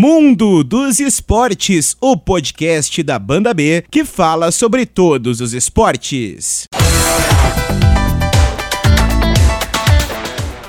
Mundo dos Esportes, o podcast da Banda B que fala sobre todos os esportes.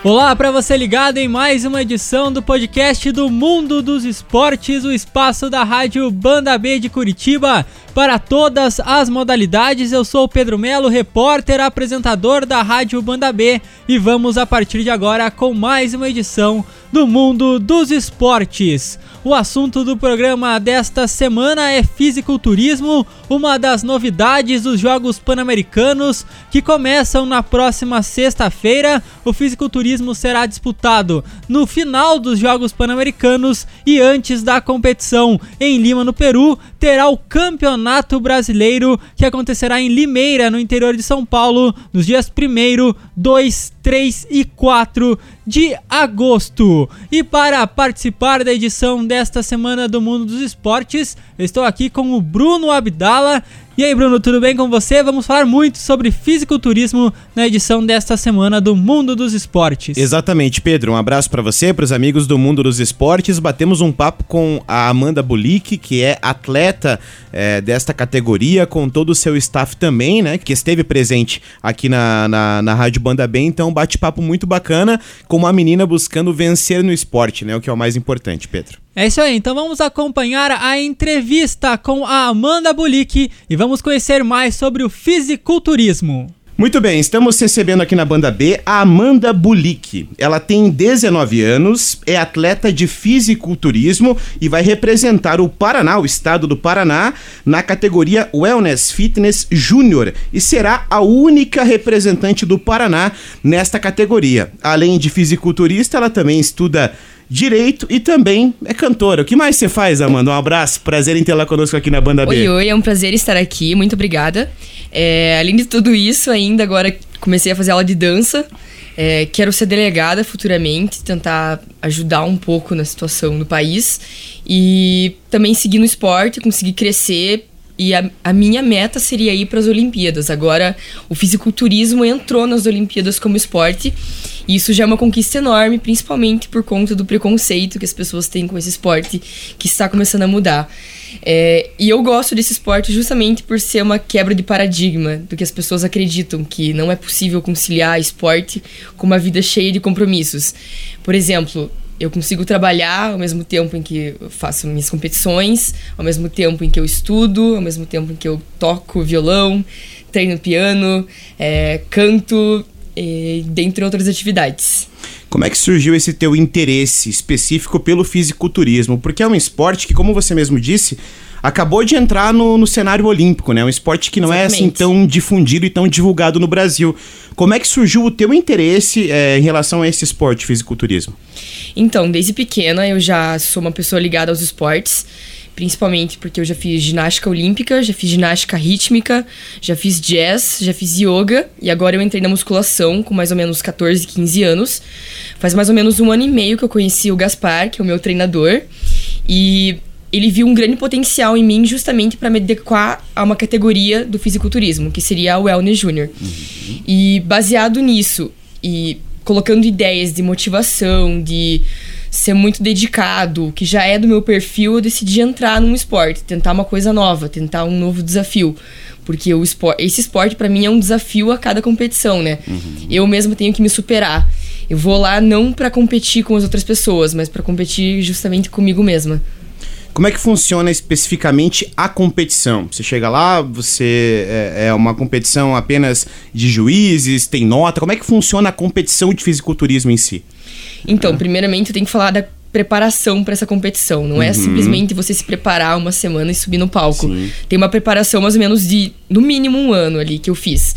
Olá para você ligado em mais uma edição do podcast do Mundo dos Esportes, o espaço da Rádio Banda B de Curitiba para todas as modalidades. Eu sou o Pedro Melo, repórter, apresentador da Rádio Banda B e vamos a partir de agora com mais uma edição do Mundo dos Esportes. O assunto do programa desta semana é fisiculturismo, uma das novidades dos Jogos Pan-Americanos que começam na próxima sexta-feira. O fisiculturismo será disputado no final dos Jogos Pan-Americanos e antes da competição em Lima, no Peru, terá o Campeonato Brasileiro que acontecerá em Limeira, no interior de São Paulo, nos dias 1, 2, 3 e 4 de agosto. E para participar da edição desta semana do Mundo dos Esportes, estou aqui com o Bruno Abdala. E aí, Bruno, tudo bem com você? Vamos falar muito sobre fisiculturismo na edição desta semana do Mundo dos Esportes. Exatamente, Pedro. Um abraço para você, para os amigos do Mundo dos Esportes. Batemos um papo com a Amanda Bulik, que é atleta é, desta categoria, com todo o seu staff também, né? Que esteve presente aqui na, na, na Rádio Banda B. Então, bate-papo muito bacana com uma menina buscando vencer no esporte, né? O que é o mais importante, Pedro. É isso aí, então vamos acompanhar a entrevista com a Amanda Bulik e vamos conhecer mais sobre o fisiculturismo. Muito bem, estamos recebendo aqui na banda B a Amanda Bulik. Ela tem 19 anos, é atleta de fisiculturismo e vai representar o Paraná, o estado do Paraná, na categoria Wellness Fitness Júnior e será a única representante do Paraná nesta categoria. Além de fisiculturista, ela também estuda direito e também é cantora. O que mais você faz, Amanda? Um abraço, prazer em tê-la conosco aqui na Banda B. Oi, oi, é um prazer estar aqui, muito obrigada. É, além de tudo isso, ainda agora comecei a fazer aula de dança. É, quero ser delegada futuramente, tentar ajudar um pouco na situação do país e também seguir no esporte, conseguir crescer. E a, a minha meta seria ir para as Olimpíadas. Agora, o fisiculturismo entrou nas Olimpíadas como esporte e isso já é uma conquista enorme, principalmente por conta do preconceito que as pessoas têm com esse esporte que está começando a mudar. É, e eu gosto desse esporte justamente por ser uma quebra de paradigma do que as pessoas acreditam que não é possível conciliar esporte com uma vida cheia de compromissos. Por exemplo, eu consigo trabalhar ao mesmo tempo em que eu faço minhas competições, ao mesmo tempo em que eu estudo, ao mesmo tempo em que eu toco violão, treino piano, é, canto, e, dentre outras atividades. Como é que surgiu esse teu interesse específico pelo fisiculturismo? Porque é um esporte que, como você mesmo disse, acabou de entrar no, no cenário olímpico, né? Um esporte que não Exatamente. é assim tão difundido e tão divulgado no Brasil. Como é que surgiu o teu interesse é, em relação a esse esporte, fisiculturismo? Então, desde pequena eu já sou uma pessoa ligada aos esportes principalmente porque eu já fiz ginástica olímpica, já fiz ginástica rítmica, já fiz jazz, já fiz yoga e agora eu entrei na musculação com mais ou menos 14, 15 anos. Faz mais ou menos um ano e meio que eu conheci o Gaspar, que é o meu treinador, e ele viu um grande potencial em mim justamente para me adequar a uma categoria do fisiculturismo, que seria a Wellness Junior. Uhum. E baseado nisso e colocando ideias de motivação, de ser muito dedicado, que já é do meu perfil, eu decidi entrar num esporte, tentar uma coisa nova, tentar um novo desafio. Porque o esporte, esse esporte para mim é um desafio a cada competição, né? Uhum. Eu mesmo tenho que me superar. Eu vou lá não para competir com as outras pessoas, mas para competir justamente comigo mesma. Como é que funciona especificamente a competição? Você chega lá, você é, é, uma competição apenas de juízes, tem nota. Como é que funciona a competição de fisiculturismo em si? Então, primeiramente, eu tenho que falar da preparação para essa competição. Não é uhum. é simplesmente você se preparar uma semana e subir no palco. Sim. Tem uma preparação mais ou menos de, no mínimo, um ano ali que eu fiz.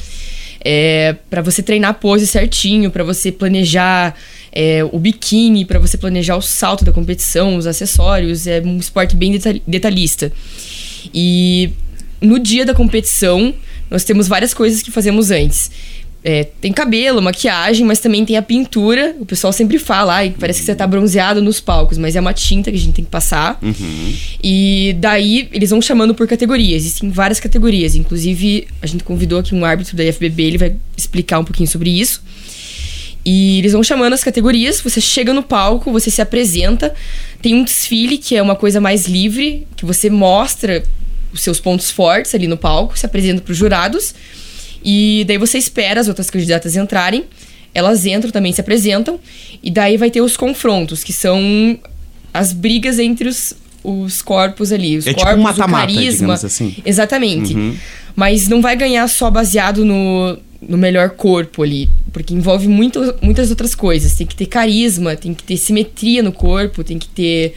É, para você treinar a pose certinho, para você planejar é, o biquíni, para você planejar o salto da competição, os acessórios. É um esporte bem detalhista. E no dia da competição, nós temos várias coisas que fazemos antes. É, tem cabelo, maquiagem, mas também tem a pintura. O pessoal sempre fala, ai, parece que você tá bronzeado nos palcos, mas é uma tinta que a gente tem que passar. Uhum. E daí eles vão chamando por categoria. Existem várias categorias. Inclusive, a gente convidou aqui um árbitro da IFBB, ele vai explicar um pouquinho sobre isso. E eles vão chamando as categorias, você chega no palco, você se apresenta, tem um desfile que é uma coisa mais livre, que você mostra os seus pontos fortes ali no palco, se apresenta para os jurados. E daí você espera as outras candidatas entrarem. Elas entram também, se apresentam. E daí vai ter os confrontos, que são as brigas entre os, os corpos ali. Os é corpos, tipo um o carisma. assim. Exatamente. Uhum. Mas não vai ganhar só baseado no, no melhor corpo ali. Porque envolve muito, muitas outras coisas. Tem que ter carisma, tem que ter simetria no corpo, tem que ter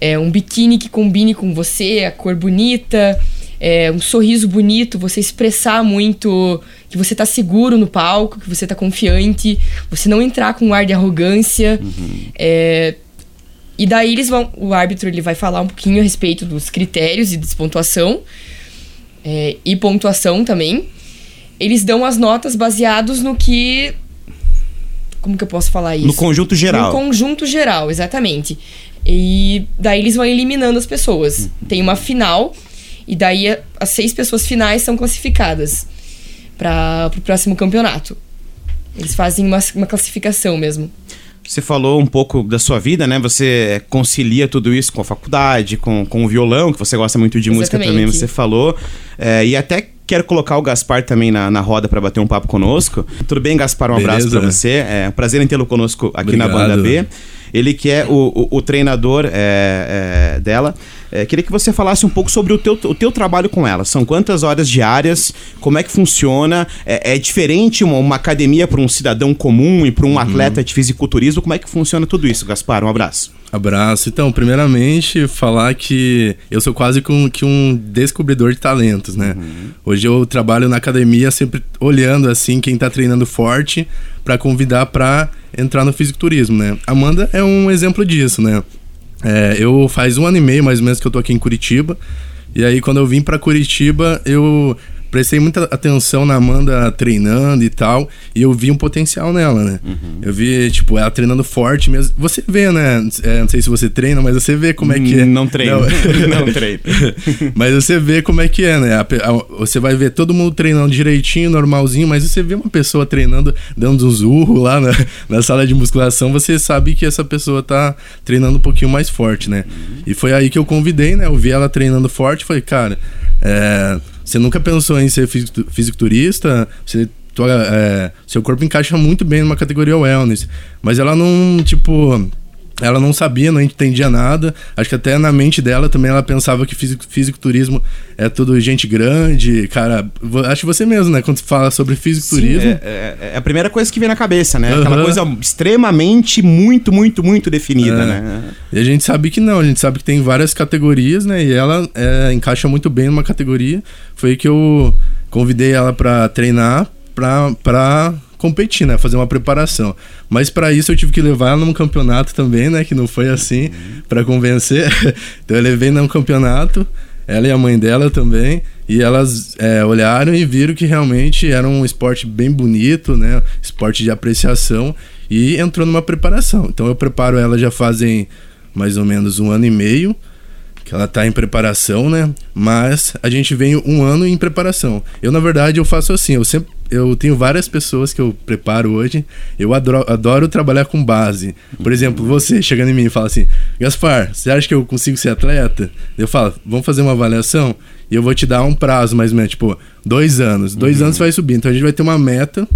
é, um biquíni que combine com você, a cor bonita, é, um sorriso bonito, você expressar muito que você tá seguro no palco, que você tá confiante, você não entrar com um ar de arrogância. Uhum. É, e daí eles vão. O árbitro ele vai falar um pouquinho a respeito dos critérios e despontuação. É, e pontuação também. Eles dão as notas baseados no que. Como que eu posso falar isso? No conjunto geral. No conjunto geral, exatamente. E daí eles vão eliminando as pessoas. Uhum. Tem uma final, e daí as seis pessoas finais são classificadas para o próximo campeonato. Eles fazem uma, uma classificação mesmo. Você falou um pouco da sua vida, né? Você concilia tudo isso com a faculdade, com, com o violão, que você gosta muito de música Exatamente. também, você falou. É, e até quero colocar o Gaspar também na, na roda para bater um papo conosco. Tudo bem, Gaspar? Um abraço Beleza. para você. É um prazer em tê-lo conosco aqui na Obrigado. Banda B. Ele que é o, o, o treinador é, é, dela. É, queria que você falasse um pouco sobre o teu, o teu trabalho com ela. São quantas horas diárias? Como é que funciona? É, é diferente uma, uma academia para um cidadão comum e para Uhum. um atleta de fisiculturismo? Como é que funciona tudo isso, Gaspar? Um abraço. Abraço. Então, primeiramente, falar que eu sou quase com, que um descobridor de talentos, né? Hoje eu trabalho na academia sempre olhando assim quem tá treinando forte para convidar para entrar no fisiculturismo, né? Amanda é um exemplo disso, né? É, eu faz um ano e meio mais ou menos que eu tô aqui em Curitiba. E aí quando eu vim para Curitiba, eu prestei muita atenção na Amanda treinando e tal, e eu vi um potencial nela, né? Eu vi, tipo, ela treinando forte mesmo. Você vê, né? É, não sei se você treina, mas você vê como é que é. Não treino. Não treino. mas você vê como é que é, né? Você vai ver todo mundo treinando direitinho, normalzinho, mas você vê uma pessoa treinando, dando uns urros lá na, na sala de musculação, você sabe que essa pessoa tá treinando um pouquinho mais forte, né? E foi aí que eu convidei, né? Eu vi ela treinando forte, falei, cara, é, você nunca pensou em ser fisicu- fisiculturista? Você tua, é, seu corpo encaixa muito bem numa categoria wellness. Mas ela não, tipo. Ela não sabia, não entendia nada. Acho que até na mente dela também ela pensava que fisico- fisiculturismo é tudo gente grande. Cara, acho que você mesmo, né? Quando você fala sobre fisiculturismo. Sim, é, é- é a primeira coisa que vem na cabeça, né? Aquela coisa extremamente, muito, muito, muito definida, É. né? E a gente sabe que não, a gente sabe que tem várias categorias, né? E ela é, encaixa muito bem numa categoria. Foi que eu convidei ela pra treinar, pra, pra competir, né? Fazer uma preparação. Mas pra isso eu tive que levar num campeonato também, né? Que não foi assim, pra convencer. então eu levei num campeonato, ela e a mãe dela também. E elas é, olharam e viram que realmente era um esporte bem bonito, né? Esporte de apreciação. E entrou numa preparação. Então eu preparo ela já fazem mais ou menos um ano e meio que ela tá em preparação, né? Mas a gente vem um ano em preparação. Eu, na verdade, eu faço assim, eu sempre eu tenho várias pessoas que eu preparo hoje. Eu adoro, adoro trabalhar com base. Por exemplo, você chegando em mim e fala assim: Gaspar, você acha que eu consigo ser atleta? Eu falo: vamos fazer uma avaliação e eu vou te dar um prazo mais ou menos, tipo, dois anos. Dois anos vai subir. Então a gente vai ter uma meta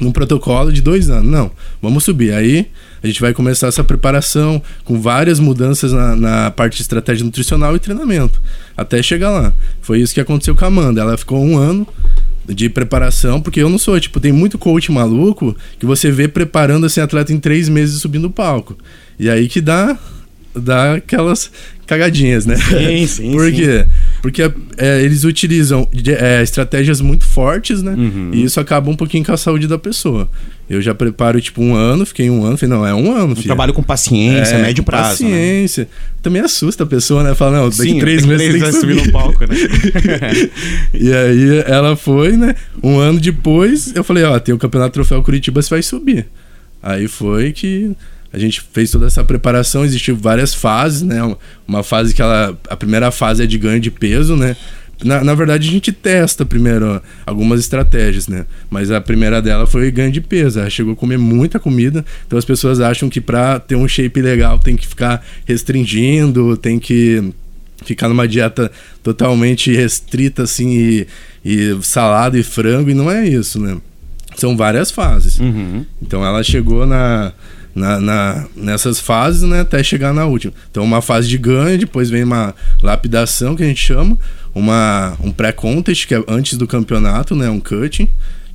num protocolo de dois anos. Não, vamos subir. Aí a gente vai começar essa preparação com várias mudanças na, na parte de estratégia nutricional e treinamento, até chegar lá. Foi isso que aconteceu com a Amanda. Ela ficou um ano de preparação, porque eu não sou, tipo, tem muito coach maluco que você vê preparando assim atleta em três meses subindo o palco. E aí que dá dá aquelas cagadinhas, né? Sim, sim, Por sim. quê? Porque é, eles utilizam é, estratégias muito fortes, né? Uhum. E isso acaba um pouquinho com a saúde da pessoa. Eu já preparo, tipo, um ano, fiquei um ano, falei, não, é um ano, filho. trabalho com paciência, É, médio prazo. né? Paciência. Também assusta a pessoa, né? Fala, não, daqui Sim, três meses três tem que subir. subir no palco, né? E aí ela foi, né? Um ano depois, eu falei, ó, tem o Campeonato Troféu Curitiba, você vai subir. Aí foi que a gente fez toda essa preparação, existiu várias fases, né? Uma fase que ela. A primeira fase é de ganho de peso, né? na, na verdade, a gente testa primeiro algumas estratégias, né? Mas a primeira dela foi ganho de peso. Ela chegou a comer muita comida, então as pessoas acham que para ter um shape legal tem que ficar restringindo, tem que ficar numa dieta totalmente restrita, assim, e, e salada e frango, e não é isso, né? São várias fases. Uhum. Então ela chegou na, na, na, nessas fases, né, até chegar na última. Então uma fase de ganho, depois vem uma lapidação que a gente chama, uma um pré-contest que é antes do campeonato, né, um cutting,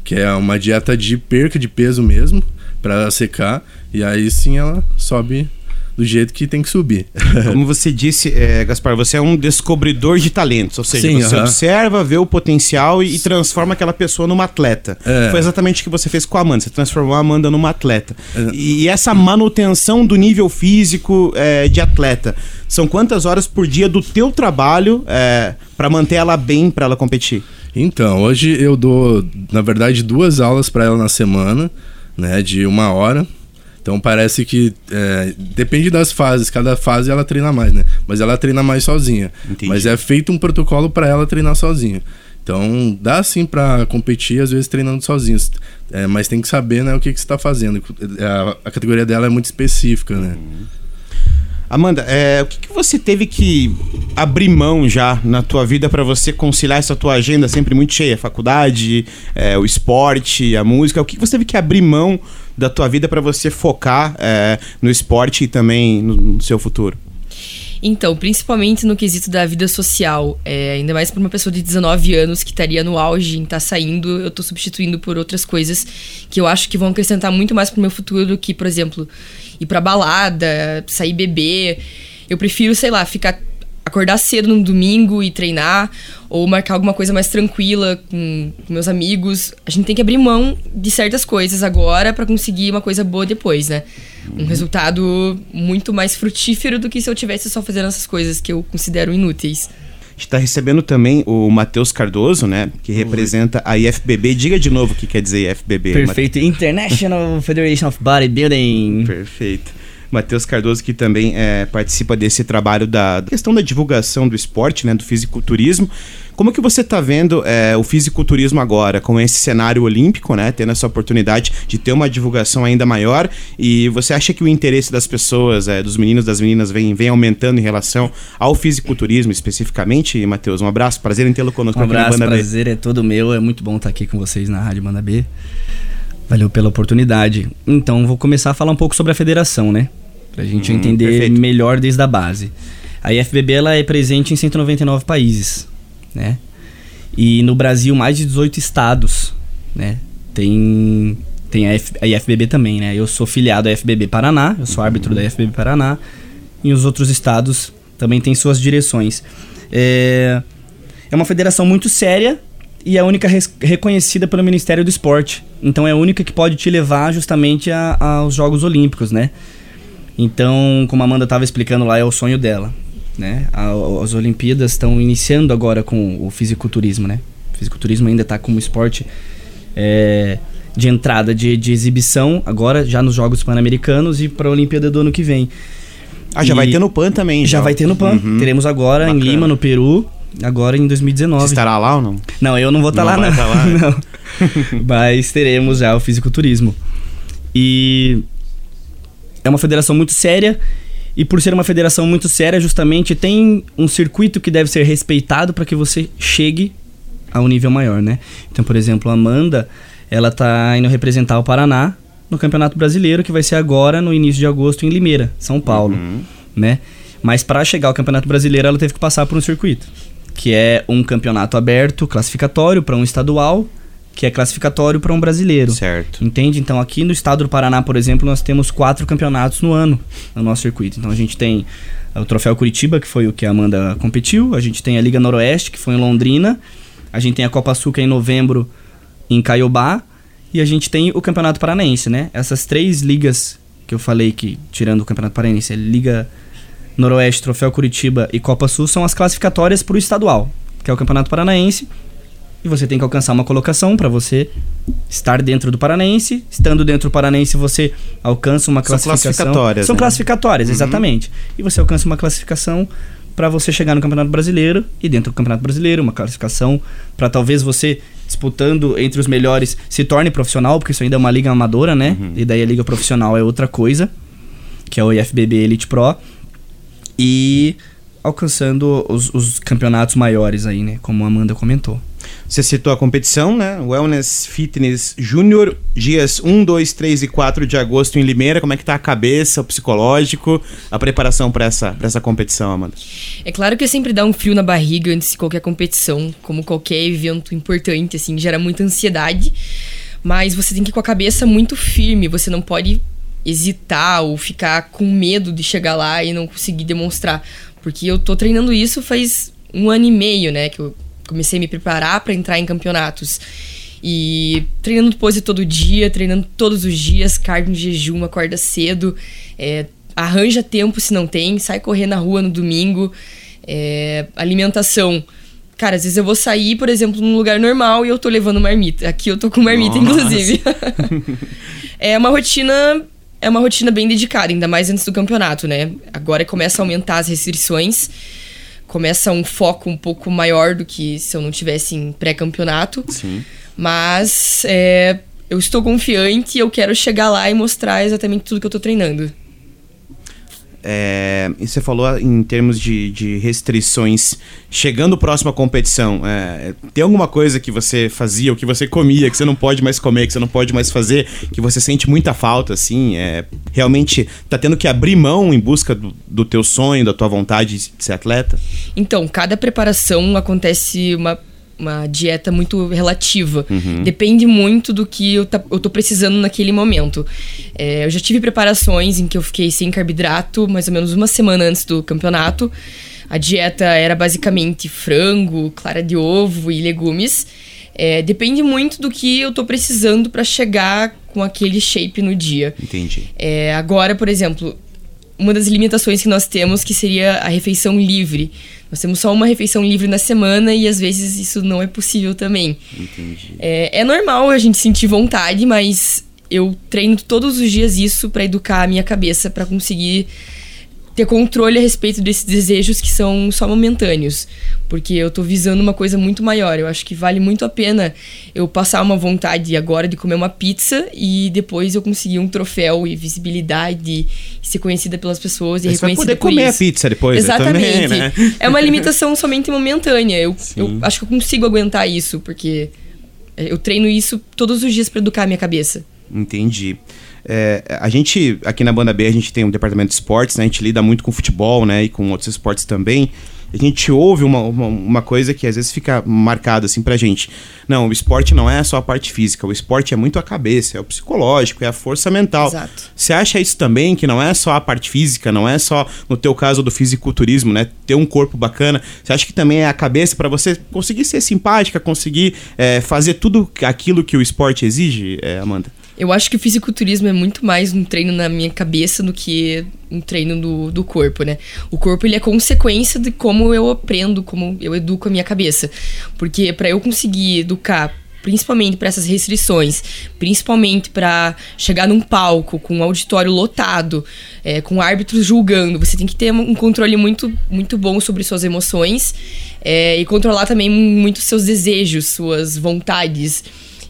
que é uma dieta de perca de peso mesmo para secar e aí sim ela sobe do jeito que tem que subir. Como você disse, é, Gaspar, você é um descobridor de talentos, ou seja, Sim, você aham. observa, vê o potencial e, e transforma aquela pessoa numa atleta. É. Foi exatamente o que você fez com a Amanda, você transformou a Amanda numa atleta. É. E, e essa manutenção do nível físico é, de atleta, são quantas horas por dia do teu trabalho é, para manter ela bem, para ela competir? Então, hoje eu dou, na verdade, duas aulas para ela na semana, né, de uma hora. Então parece que é, depende das fases, cada fase ela treina mais, né? Mas ela treina mais sozinha. Entendi. Mas é feito um protocolo para ela treinar sozinha. Então dá sim para competir, às vezes treinando sozinho. É, mas tem que saber né, o que, que você está fazendo. A, a categoria dela é muito específica, né? Amanda, é, o que, que você teve que abrir mão já na tua vida para você conciliar essa tua agenda sempre muito cheia? A faculdade, é, o esporte, a música. O que, que você teve que abrir mão da tua vida para você focar é, no esporte e também no, no seu futuro? Então, principalmente no quesito da vida social, é, ainda mais para uma pessoa de 19 anos que estaria no auge em estar saindo, eu tô substituindo por outras coisas que eu acho que vão acrescentar muito mais pro meu futuro do que, por exemplo, ir pra balada, sair beber. Eu prefiro, sei lá, ficar acordar cedo no domingo e treinar ou marcar alguma coisa mais tranquila com, com meus amigos. A gente tem que abrir mão de certas coisas agora para conseguir uma coisa boa depois, né? Um resultado muito mais frutífero do que se eu tivesse só fazendo essas coisas que eu considero inúteis. A gente tá recebendo também o Matheus Cardoso, né? Que representa a IFBB. Diga de novo o que quer dizer IFBB. Perfeito. International Federation of Bodybuilding. Perfeito. Matheus Cardoso, que também é, participa desse trabalho da da questão da divulgação do esporte, né, do fisiculturismo. Como que você está vendo é, o fisiculturismo agora, com esse cenário olímpico, né, tendo essa oportunidade de ter uma divulgação ainda maior? E você acha que o interesse das pessoas, é, dos meninos, das meninas, vem, vem aumentando em relação ao fisiculturismo especificamente? Matheus, um abraço, prazer em tê-lo conosco Um aqui na abraço, Banda B. prazer é todo meu. É muito bom estar aqui com vocês na Rádio Banda B. Valeu pela oportunidade. Então, vou começar a falar um pouco sobre a federação, né? Pra gente Hum, entender perfeito. melhor desde a base. A IFBB ela é presente em 199 países, né? E no Brasil, mais de 18 estados, né? Tem, tem a, F- a IFBB também, né? Eu sou filiado à IFBB Paraná, eu sou árbitro da IFBB Paraná. E os outros estados também têm suas direções. É, é uma federação muito séria e é a única res- reconhecida pelo Ministério do Esporte. Então é a única que pode te levar justamente a- aos Jogos Olímpicos, né? Então, como a Amanda estava explicando lá, é o sonho dela, né? A- as Olimpíadas estão iniciando agora com o fisiculturismo, né? O fisiculturismo ainda está como esporte é, de entrada de, de exibição, agora já nos Jogos Pan-Americanos e para a Olimpíada do ano que vem. Ah, já E- vai ter no PAN também. Já vai ter no PAN. Uhum. Teremos agora Bacana. em Lima, no Peru, agora em 2019. Você estará lá ou não? Não, eu não vou estar Não lá, não. tá lá, né? não. Mas teremos já o fisiculturismo. E é uma federação muito séria. E por ser uma federação muito séria, justamente tem um circuito que deve ser respeitado para que você chegue a um nível maior, né? Então, por exemplo, a Amanda, ela tá indo representar o Paraná no Campeonato Brasileiro, que vai ser agora no início de agosto em Limeira, São Paulo, Uhum. né? Mas para chegar ao Campeonato Brasileiro, ela teve que passar por um circuito, que é um campeonato aberto, classificatório para um estadual, que é classificatório para um brasileiro. Certo. Entende? Então, aqui no estado do Paraná, por exemplo, nós temos quatro campeonatos no ano no nosso circuito. Então, a gente tem o Troféu Curitiba, que foi o que a Amanda competiu. A gente tem a Liga Noroeste, que foi em Londrina. A gente tem a Copa Sul, que é em novembro, em Caiobá. E a gente tem o Campeonato Paranaense, né? Essas três ligas que eu falei que, tirando o Campeonato Paranaense, é Liga Noroeste, Troféu Curitiba e Copa Sul, são as classificatórias para o estadual, que é o Campeonato Paranaense. E você tem que alcançar uma colocação para você estar dentro do Paranaense. Estando dentro do Paranaense, você alcança uma São classificação. classificatórias, São né? classificatórias, Uhum. exatamente. E você alcança uma classificação para você chegar no Campeonato Brasileiro e dentro do Campeonato Brasileiro, uma classificação para talvez você disputando entre os melhores se torne profissional, porque isso ainda é uma liga amadora, né? Uhum. E daí a liga profissional é outra coisa, que é o IFBB Elite Pro. E alcançando os, os campeonatos maiores aí, né? Como a Amanda comentou. Você citou a competição, né? Wellness Fitness Júnior, dias 1, 2, 3 e 4 de agosto em Limeira. Como é que tá a cabeça, o psicológico, a preparação para essa, pra essa competição, Amanda? É claro que sempre dá um frio na barriga antes de qualquer competição, como qualquer evento importante, assim, gera muita ansiedade. Mas você tem que ir com a cabeça muito firme, você não pode hesitar ou ficar com medo de chegar lá e não conseguir demonstrar. Porque eu tô treinando isso faz um ano e meio, né? Que eu comecei a me preparar para entrar em campeonatos. E treinando pose todo dia, treinando todos os dias, cardio em jejum, acorda cedo, é, arranja tempo se não tem, sai correr na rua no domingo, é, alimentação. Cara, às vezes eu vou sair, por exemplo, num lugar normal e eu tô levando marmita. Aqui eu tô com marmita, Nossa. inclusive. é uma rotina. É uma rotina bem dedicada, ainda mais antes do campeonato, né? Agora começa a aumentar as restrições. Começa um foco um pouco maior do que se eu não tivesse em pré-campeonato. Sim. Mas é, eu estou confiante e eu quero chegar lá e mostrar exatamente tudo que eu tô treinando. É, e você falou em termos de, de restrições. Chegando próximo à competição, é, tem alguma coisa que você fazia, ou que você comia, que você não pode mais comer, que você não pode mais fazer, que você sente muita falta, assim? É, realmente tá tendo que abrir mão em busca do, do teu sonho, da tua vontade de ser atleta? Então, cada preparação acontece uma, uma dieta muito relativa. Depende muito do que eu, tá, eu tô precisando naquele momento. É, eu já tive preparações em que eu fiquei sem carboidrato mais ou menos uma semana antes do campeonato. A dieta era basicamente frango, clara de ovo e legumes. É, depende muito do que eu tô precisando para chegar com aquele shape no dia. Entendi. É, agora, por exemplo, uma das limitações que nós temos que seria a refeição livre. Nós temos só uma refeição livre na semana e às vezes isso não é possível também. Entendi. É, é normal a gente sentir vontade, mas eu treino todos os dias isso para educar a minha cabeça para conseguir ter controle a respeito desses desejos que são só momentâneos, porque eu tô visando uma coisa muito maior. Eu acho que vale muito a pena eu passar uma vontade agora de comer uma pizza e depois eu conseguir um troféu e visibilidade e ser conhecida pelas pessoas e você vai reconhecida poder por comer isso. a pizza depois né, Exatamente. também, né? É uma limitação somente momentânea. Eu, eu acho que eu consigo aguentar isso, porque eu treino isso todos os dias para educar a minha cabeça. Entendi. É, a gente, aqui na Banda B, a gente tem um departamento de esportes, né? A gente lida muito com futebol, né? E com outros esportes também. A gente ouve uma, uma, uma coisa que às vezes fica marcada assim pra gente. Não, o esporte não é só a parte física, o esporte é muito a cabeça, é o psicológico, é a força mental. Exato. Você acha isso também, que não é só a parte física, não é só, no teu caso do fisiculturismo, né? Ter um corpo bacana. Você acha que também é a cabeça para você conseguir ser simpática, conseguir é, fazer tudo aquilo que o esporte exige, é, Amanda? Eu acho que o fisiculturismo é muito mais um treino na minha cabeça do que um treino do, do corpo, né? O corpo ele é consequência de como eu aprendo, como eu educo a minha cabeça. Porque para eu conseguir educar principalmente para essas restrições, principalmente para chegar num palco com um auditório lotado, é, com árbitros julgando, você tem que ter um controle muito, muito bom sobre suas emoções é, e controlar também muito seus desejos, suas vontades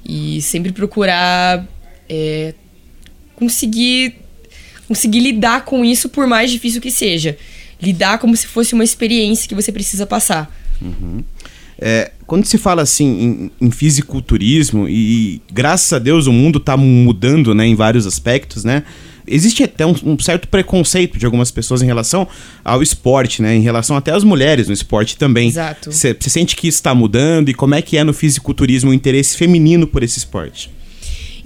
e sempre procurar é, conseguir conseguir lidar com isso por mais difícil que seja. Lidar como se fosse uma experiência que você precisa passar. É, quando se fala assim em, em fisiculturismo, e graças a Deus o mundo está mudando né, em vários aspectos, né? Existe até um, um certo preconceito de algumas pessoas em relação ao esporte, né? Em relação até às mulheres no esporte também. Exato. Você sente que está mudando e como é que é no fisiculturismo o interesse feminino por esse esporte?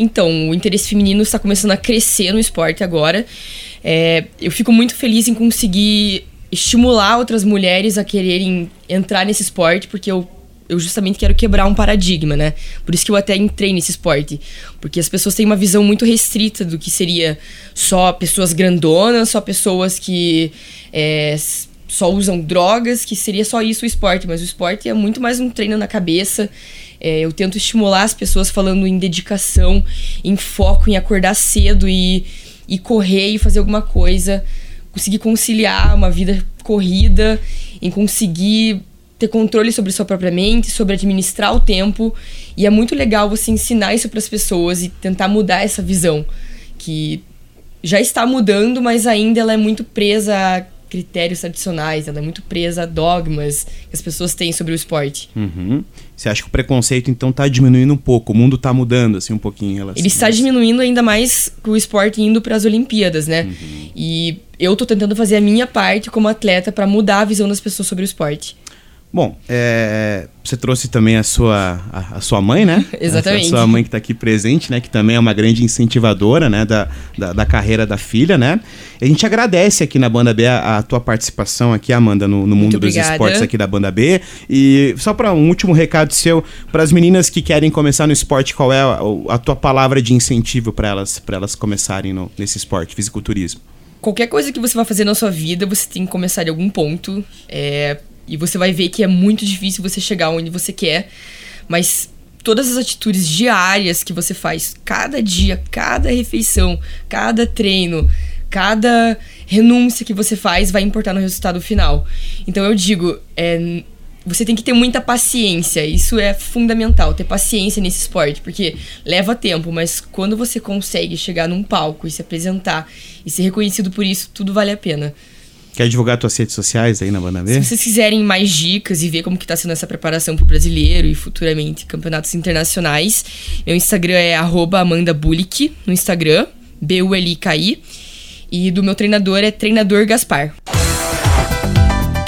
Então, o interesse feminino está começando a crescer no esporte agora. É, eu fico muito feliz em conseguir estimular outras mulheres a quererem entrar nesse esporte, porque eu, eu justamente quero quebrar um paradigma, né? Por isso que eu até entrei nesse esporte. Porque as pessoas têm uma visão muito restrita do que seria só pessoas grandonas, só pessoas que é, só usam drogas, que seria só isso o esporte. Mas o esporte é muito mais um treino na cabeça. É, eu tento estimular as pessoas falando em dedicação, em foco, em acordar cedo e, e correr e fazer alguma coisa, conseguir conciliar uma vida corrida em conseguir ter controle sobre sua própria mente, sobre administrar o tempo. E é muito legal você ensinar isso para as pessoas e tentar mudar essa visão que já está mudando, mas ainda ela é muito presa critérios tradicionais, ela é muito presa a dogmas que as pessoas têm sobre o esporte. Uhum. Você acha que o preconceito então está diminuindo um pouco? O mundo está mudando assim um pouquinho em relação Ele está diminuindo ainda mais com o esporte indo para as Olimpíadas, né? Uhum. E eu tô tentando fazer a minha parte como atleta para mudar a visão das pessoas sobre o esporte. Bom, é, você trouxe também a sua, a, a sua mãe, né? Exatamente. A, sua mãe que está aqui presente, né? Que também é uma grande incentivadora, né? Da, da, da, carreira da filha, né? A gente agradece aqui na Banda B a, a tua participação aqui, Amanda, no, no mundo dos esportes aqui da Banda B. E só para um último recado seu, para as meninas que querem começar no esporte, qual é a, tua palavra de incentivo para elas, elas começarem no, nesse esporte, fisiculturismo? Qualquer coisa que você vai fazer na sua vida, você tem que começar de algum ponto. É, e você vai ver que é muito difícil você chegar onde você quer, mas todas as atitudes diárias que você faz, cada dia, cada refeição, cada treino, cada renúncia que você faz vai importar no resultado final. Então eu digo, é, você tem que ter muita paciência, isso é fundamental, ter paciência nesse esporte, porque leva tempo, mas quando você consegue chegar num palco e se apresentar e ser reconhecido por isso, tudo vale a pena. Quer divulgar suas redes sociais aí na Banda B? Se vocês quiserem mais dicas e ver como que tá sendo essa preparação pro brasileiro e futuramente campeonatos internacionais, meu Instagram é @amandabulik no Instagram, B U L I K I, e do meu treinador é treinador Gaspar.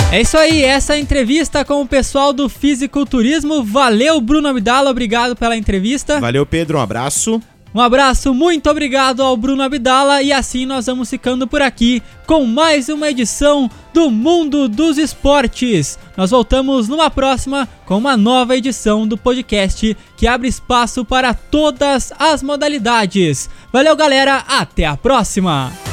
É isso aí, essa entrevista com o pessoal do Fisiculturismo. Valeu, Bruno Abdala, obrigado pela entrevista. Valeu, Pedro, um abraço. Um abraço, muito obrigado ao Bruno Abdala e assim nós vamos ficando por aqui com mais uma edição do Mundo dos Esportes. Nós voltamos numa próxima com uma nova edição do podcast que abre espaço para todas as modalidades. Valeu, galera, até a próxima.